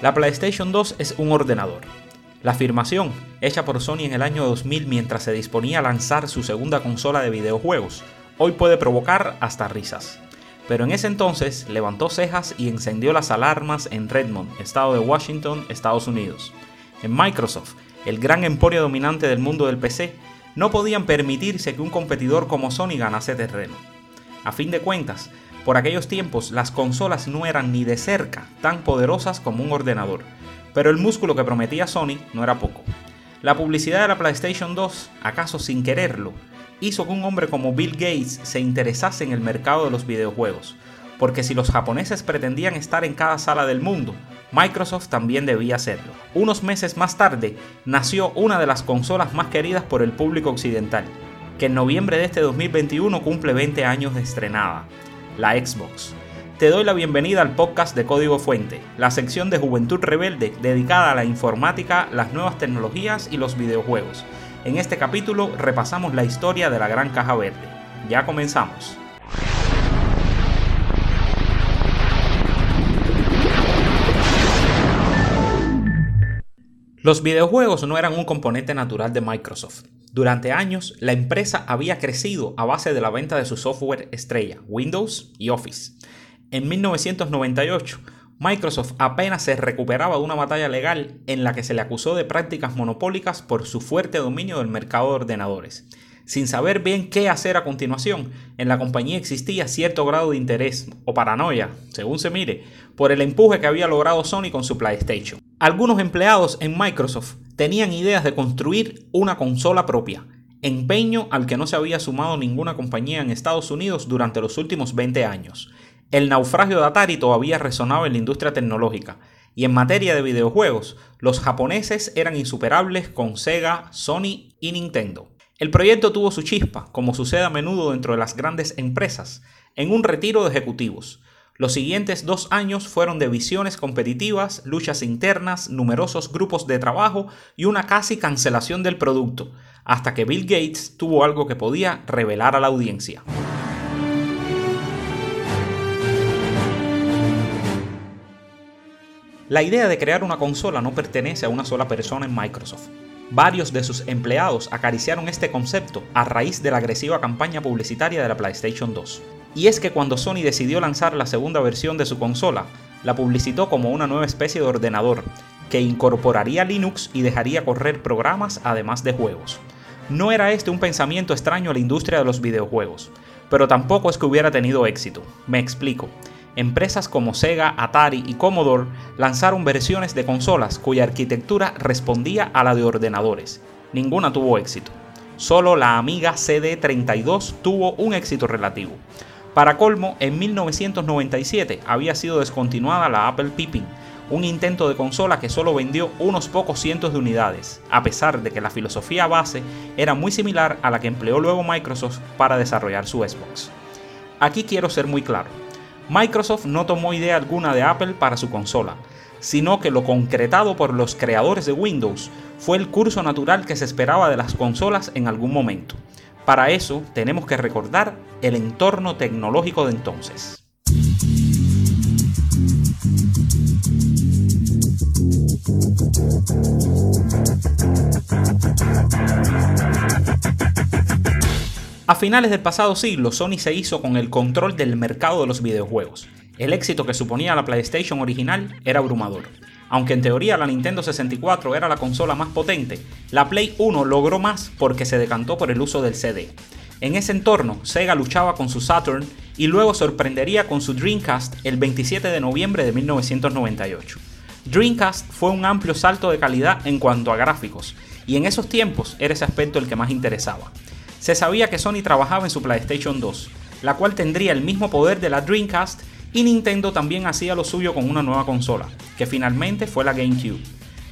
La PlayStation 2 es un ordenador. La afirmación, hecha por Sony en el año 2000 mientras se disponía a lanzar su segunda consola de videojuegos, hoy puede provocar hasta risas. Pero en ese entonces levantó cejas y encendió las alarmas en Redmond, estado de Washington, Estados Unidos. En Microsoft, el gran emporio dominante del mundo del PC, no podían permitirse que un competidor como Sony ganase terreno. A fin de cuentas, por aquellos tiempos las consolas no eran ni de cerca tan poderosas como un ordenador, pero el músculo que prometía Sony no era poco. La publicidad de la PlayStation 2, acaso sin quererlo, hizo que un hombre como Bill Gates se interesase en el mercado de los videojuegos, porque si los japoneses pretendían estar en cada sala del mundo, Microsoft también debía hacerlo. Unos meses más tarde nació una de las consolas más queridas por el público occidental, que en noviembre de este 2021 cumple 20 años de estrenada, la Xbox. Te doy la bienvenida al podcast de Código Fuente, la sección de Juventud Rebelde dedicada a la informática, las nuevas tecnologías y los videojuegos. En este capítulo repasamos la historia de la Gran Caja Verde. Ya comenzamos. Los videojuegos no eran un componente natural de Microsoft. Durante años, la empresa había crecido a base de la venta de su software estrella, Windows y Office. En 1998, Microsoft apenas se recuperaba de una batalla legal en la que se le acusó de prácticas monopólicas por su fuerte dominio del mercado de ordenadores. Sin saber bien qué hacer a continuación, en la compañía existía cierto grado de interés o paranoia, según se mire, por el empuje que había logrado Sony con su PlayStation. Algunos empleados en Microsoft tenían ideas de construir una consola propia, empeño al que no se había sumado ninguna compañía en Estados Unidos durante los últimos 20 años. El naufragio de Atari todavía resonaba en la industria tecnológica, y en materia de videojuegos, los japoneses eran insuperables con Sega, Sony y Nintendo. El proyecto tuvo su chispa, como sucede a menudo dentro de las grandes empresas, en un retiro de ejecutivos, los siguientes dos años fueron de visiones competitivas, luchas internas, numerosos grupos de trabajo y una casi cancelación del producto, hasta que Bill Gates tuvo algo que podía revelar a la audiencia. La idea de crear una consola no pertenece a una sola persona en Microsoft. Varios de sus empleados acariciaron este concepto a raíz de la agresiva campaña publicitaria de la PlayStation 2. Y es que cuando Sony decidió lanzar la segunda versión de su consola, la publicitó como una nueva especie de ordenador, que incorporaría Linux y dejaría correr programas además de juegos. No era este un pensamiento extraño a la industria de los videojuegos, pero tampoco es que hubiera tenido éxito. Me explico. Empresas como Sega, Atari y Commodore lanzaron versiones de consolas cuya arquitectura respondía a la de ordenadores. Ninguna tuvo éxito. Solo la Amiga CD32 tuvo un éxito relativo. Para colmo, en 1997 había sido descontinuada la Apple Pippin, un intento de consola que solo vendió unos pocos cientos de unidades, a pesar de que la filosofía base era muy similar a la que empleó luego Microsoft para desarrollar su Xbox. Aquí quiero ser muy claro, Microsoft no tomó idea alguna de Apple para su consola, sino que lo concretado por los creadores de Windows fue el curso natural que se esperaba de las consolas en algún momento. Para eso tenemos que recordar el entorno tecnológico de entonces. A finales del pasado siglo, Sony se hizo con el control del mercado de los videojuegos. El éxito que suponía la PlayStation original era abrumador. Aunque en teoría la Nintendo 64 era la consola más potente, la Play 1 logró más porque se decantó por el uso del CD. En ese entorno, Sega luchaba con su Saturn y luego sorprendería con su Dreamcast el 27 de noviembre de 1998. Dreamcast fue un amplio salto de calidad en cuanto a gráficos, y en esos tiempos era ese aspecto el que más interesaba. Se sabía que Sony trabajaba en su PlayStation 2, la cual tendría el mismo poder de la Dreamcast y Nintendo también hacía lo suyo con una nueva consola, que finalmente fue la GameCube.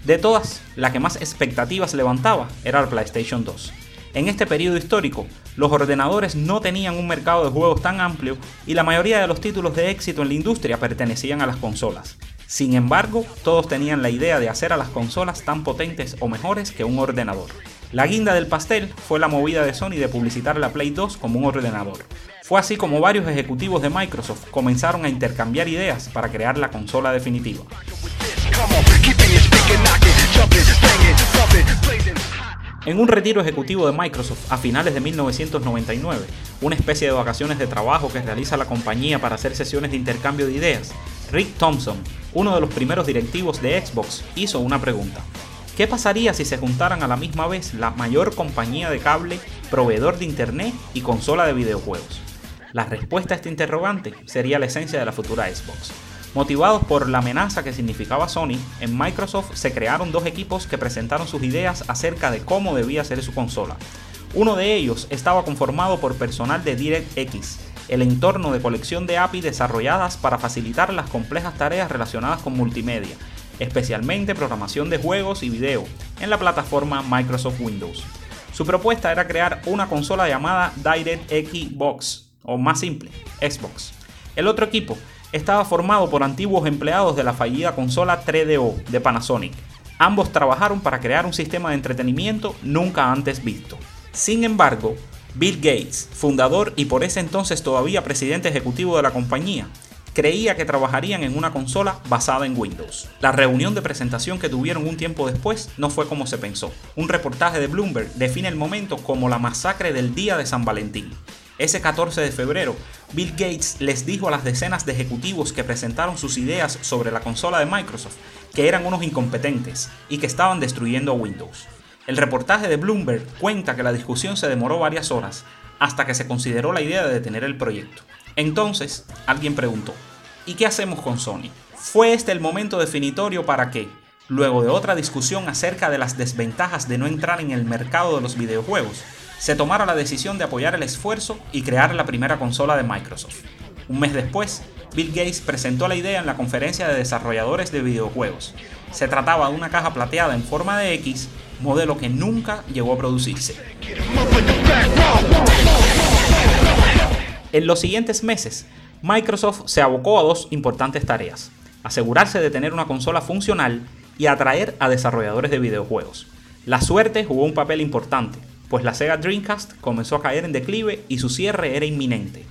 De todas, la que más expectativas levantaba era la PlayStation 2. En este periodo histórico, los ordenadores no tenían un mercado de juegos tan amplio y la mayoría de los títulos de éxito en la industria pertenecían a las consolas. Sin embargo, todos tenían la idea de hacer a las consolas tan potentes o mejores que un ordenador. La guinda del pastel fue la movida de Sony de publicitar la Play 2 como un ordenador. Fue así como varios ejecutivos de Microsoft comenzaron a intercambiar ideas para crear la consola definitiva. En un retiro ejecutivo de Microsoft a finales de 1999, una especie de vacaciones de trabajo que realiza la compañía para hacer sesiones de intercambio de ideas, Rick Thompson, uno de los primeros directivos de Xbox, hizo una pregunta. ¿Qué pasaría si se juntaran a la misma vez la mayor compañía de cable, proveedor de Internet y consola de videojuegos? La respuesta a este interrogante sería la esencia de la futura Xbox. Motivados por la amenaza que significaba Sony, en Microsoft se crearon dos equipos que presentaron sus ideas acerca de cómo debía ser su consola. Uno de ellos estaba conformado por personal de DirectX, el entorno de colección de API desarrolladas para facilitar las complejas tareas relacionadas con multimedia, especialmente programación de juegos y video, en la plataforma Microsoft Windows. Su propuesta era crear una consola llamada DirectX Box, o más simple, Xbox. El otro equipo estaba formado por antiguos empleados de la fallida consola 3DO de Panasonic. Ambos trabajaron para crear un sistema de entretenimiento nunca antes visto. Sin embargo, Bill Gates, fundador y por ese entonces todavía presidente ejecutivo de la compañía, creía que trabajarían en una consola basada en Windows. La reunión de presentación que tuvieron un tiempo después no fue como se pensó. Un reportaje de Bloomberg define el momento como la masacre del día de San Valentín. Ese 14 de febrero, Bill Gates les dijo a las decenas de ejecutivos que presentaron sus ideas sobre la consola de Microsoft que eran unos incompetentes y que estaban destruyendo Windows. El reportaje de Bloomberg cuenta que la discusión se demoró varias horas hasta que se consideró la idea de detener el proyecto. Entonces, alguien preguntó, ¿y qué hacemos con Sony? ¿Fue este el momento definitorio para que, luego de otra discusión acerca de las desventajas de no entrar en el mercado de los videojuegos, se tomara la decisión de apoyar el esfuerzo y crear la primera consola de Microsoft? Un mes después, Bill Gates presentó la idea en la conferencia de desarrolladores de videojuegos. Se trataba de una caja plateada en forma de X, modelo que nunca llegó a producirse. En los siguientes meses, Microsoft se abocó a dos importantes tareas. Asegurarse de tener una consola funcional y atraer a desarrolladores de videojuegos. La suerte jugó un papel importante, pues la Sega Dreamcast comenzó a caer en declive y su cierre era inminente.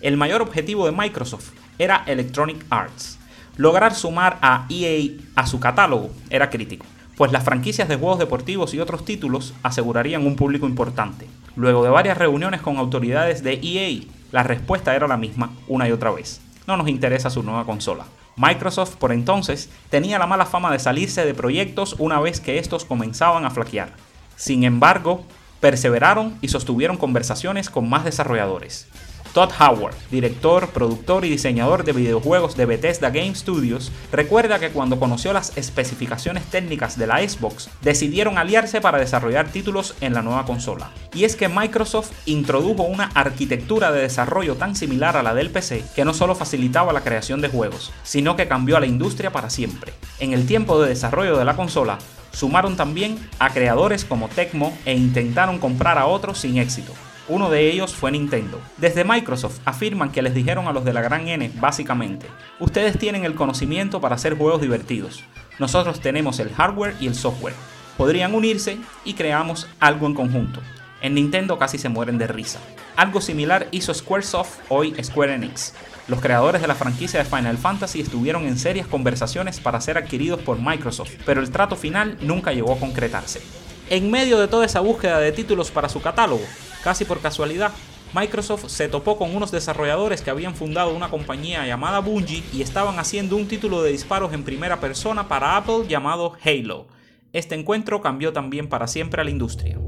El mayor objetivo de Microsoft era Electronic Arts. Lograr sumar a EA a su catálogo era crítico, pues las franquicias de juegos deportivos y otros títulos asegurarían un público importante. Luego de varias reuniones con autoridades de EA, la respuesta era la misma una y otra vez. No nos interesa su nueva consola. Microsoft por entonces tenía la mala fama de salirse de proyectos una vez que estos comenzaban a flaquear. Sin embargo, perseveraron y sostuvieron conversaciones con más desarrolladores. Todd Howard, director, productor y diseñador de videojuegos de Bethesda Game Studios, recuerda que cuando conoció las especificaciones técnicas de la Xbox, decidieron aliarse para desarrollar títulos en la nueva consola. Y es que Microsoft introdujo una arquitectura de desarrollo tan similar a la del PC que no solo facilitaba la creación de juegos, sino que cambió a la industria para siempre. En el tiempo de desarrollo de la consola, sumaron también a creadores como Tecmo e intentaron comprar a otros sin éxito. Uno de ellos fue Nintendo. Desde Microsoft afirman que les dijeron a los de la gran N básicamente, ustedes tienen el conocimiento para hacer juegos divertidos. Nosotros tenemos el hardware y el software. Podrían unirse y creamos algo en conjunto. En Nintendo casi se mueren de risa. Algo similar hizo Squaresoft, hoy Square Enix. Los creadores de la franquicia de Final Fantasy estuvieron en serias conversaciones para ser adquiridos por Microsoft, pero el trato final nunca llegó a concretarse. En medio de toda esa búsqueda de títulos para su catálogo, casi por casualidad, Microsoft se topó con unos desarrolladores que habían fundado una compañía llamada Bungie y estaban haciendo un título de disparos en primera persona para Apple llamado Halo. Este encuentro cambió también para siempre a la industria.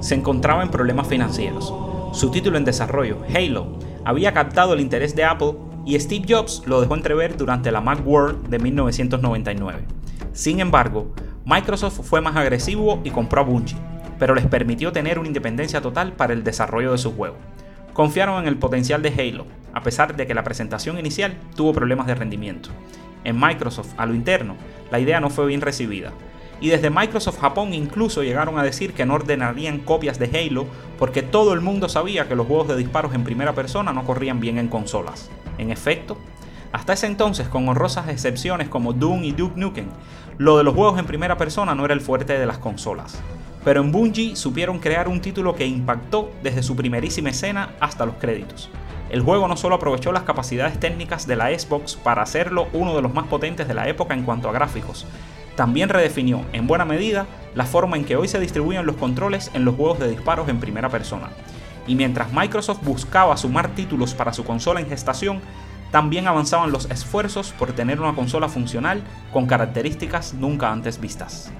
Se encontraba en problemas financieros. Su título en desarrollo, Halo, había captado el interés de Apple y Steve Jobs lo dejó entrever durante la Macworld de 1999. Sin embargo, Microsoft fue más agresivo y compró a Bungie, pero les permitió tener una independencia total para el desarrollo de su juego. Confiaron en el potencial de Halo, a pesar de que la presentación inicial tuvo problemas de rendimiento. En Microsoft, a lo interno, la idea no fue bien recibida, y desde Microsoft Japón incluso llegaron a decir que no ordenarían copias de Halo porque todo el mundo sabía que los juegos de disparos en primera persona no corrían bien en consolas. En efecto, hasta ese entonces, con honrosas excepciones como Doom y Duke Nukem, lo de los juegos en primera persona no era el fuerte de las consolas. Pero en Bungie supieron crear un título que impactó desde su primerísima escena hasta los créditos. El juego no solo aprovechó las capacidades técnicas de la Xbox para hacerlo uno de los más potentes de la época en cuanto a gráficos, también redefinió, en buena medida, la forma en que hoy se distribuyen los controles en los juegos de disparos en primera persona. Y mientras Microsoft buscaba sumar títulos para su consola en gestación, también avanzaban los esfuerzos por tener una consola funcional con características nunca antes vistas.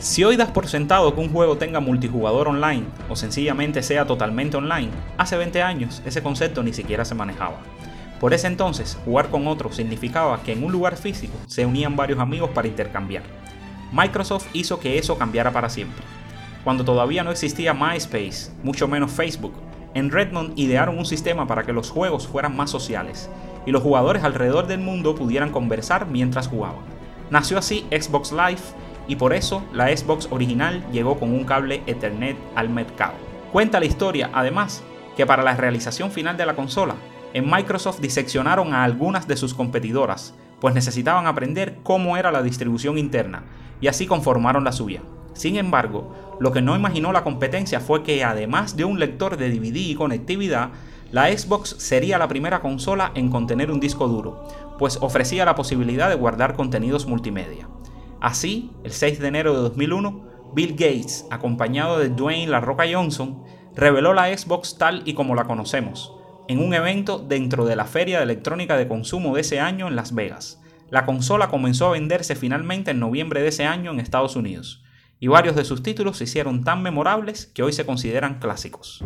Si hoy das por sentado que un juego tenga multijugador online o sencillamente sea totalmente online, hace 20 años ese concepto ni siquiera se manejaba. Por ese entonces, jugar con otros significaba que en un lugar físico se unían varios amigos para intercambiar. Microsoft hizo que eso cambiara para siempre. Cuando todavía no existía MySpace, mucho menos Facebook, en Redmond idearon un sistema para que los juegos fueran más sociales y los jugadores alrededor del mundo pudieran conversar mientras jugaban. Nació así Xbox Live y por eso la Xbox original llegó con un cable Ethernet al mercado. Cuenta la historia, además, que para la realización final de la consola, en Microsoft diseccionaron a algunas de sus competidoras, pues necesitaban aprender cómo era la distribución interna, y así conformaron la suya. Sin embargo, lo que no imaginó la competencia fue que además de un lector de DVD y conectividad, la Xbox sería la primera consola en contener un disco duro, pues ofrecía la posibilidad de guardar contenidos multimedia. Así, el 6 de enero de 2001, Bill Gates, acompañado de Dwayne La Roca Johnson, reveló la Xbox tal y como la conocemos, en un evento dentro de la Feria de Electrónica de Consumo de ese año en Las Vegas. La consola comenzó a venderse finalmente en noviembre de ese año en Estados Unidos y varios de sus títulos se hicieron tan memorables que hoy se consideran clásicos.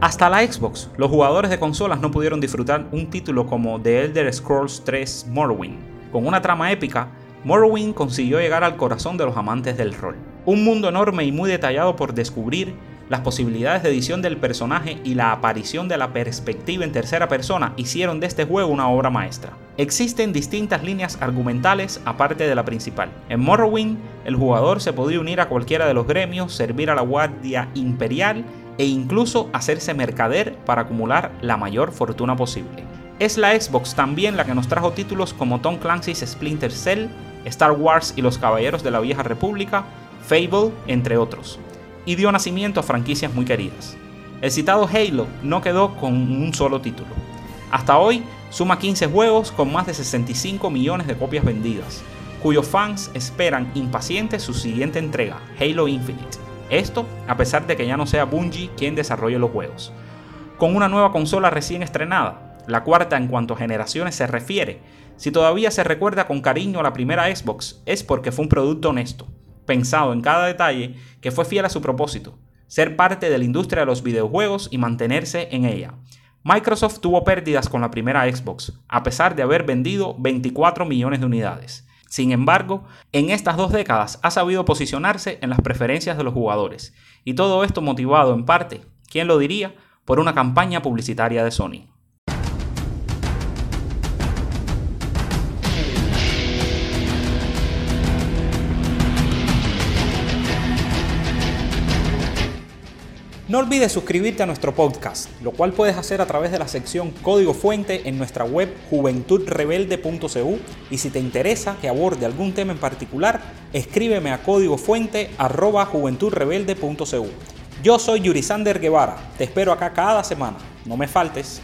Hasta la Xbox, los jugadores de consolas no pudieron disfrutar un título como The Elder Scrolls 3 Morrowind. Con una trama épica, Morrowind consiguió llegar al corazón de los amantes del rol. Un mundo enorme y muy detallado por descubrir, las posibilidades de edición del personaje y la aparición de la perspectiva en tercera persona hicieron de este juego una obra maestra. Existen distintas líneas argumentales aparte de la principal. En Morrowind, el jugador se podía unir a cualquiera de los gremios, servir a la Guardia Imperial e incluso hacerse mercader para acumular la mayor fortuna posible. Es la Xbox también la que nos trajo títulos como Tom Clancy's Splinter Cell, Star Wars y los Caballeros de la Vieja República, Fable, entre otros, y dio nacimiento a franquicias muy queridas. El citado Halo no quedó con un solo título. Hasta hoy suma 15 juegos con más de 65 millones de copias vendidas, cuyos fans esperan impacientes su siguiente entrega, Halo Infinite. Esto a pesar de que ya no sea Bungie quien desarrolle los juegos. Con una nueva consola recién estrenada, la cuarta en cuanto a generaciones se refiere, si todavía se recuerda con cariño a la primera Xbox es porque fue un producto honesto, pensado en cada detalle, que fue fiel a su propósito, ser parte de la industria de los videojuegos y mantenerse en ella. Microsoft tuvo pérdidas con la primera Xbox, a pesar de haber vendido 24 millones de unidades. Sin embargo, en estas dos décadas ha sabido posicionarse en las preferencias de los jugadores, y todo esto motivado en parte, ¿quién lo diría?, por una campaña publicitaria de Sony. No olvides suscribirte a nuestro podcast, lo cual puedes hacer a través de la sección Código Fuente en nuestra web juventudrebelde.cu y si te interesa que aborde algún tema en particular, escríbeme a códigofuente@juventudrebelde.cu. Yo soy Yurisander Guevara, te espero acá cada semana, no me faltes.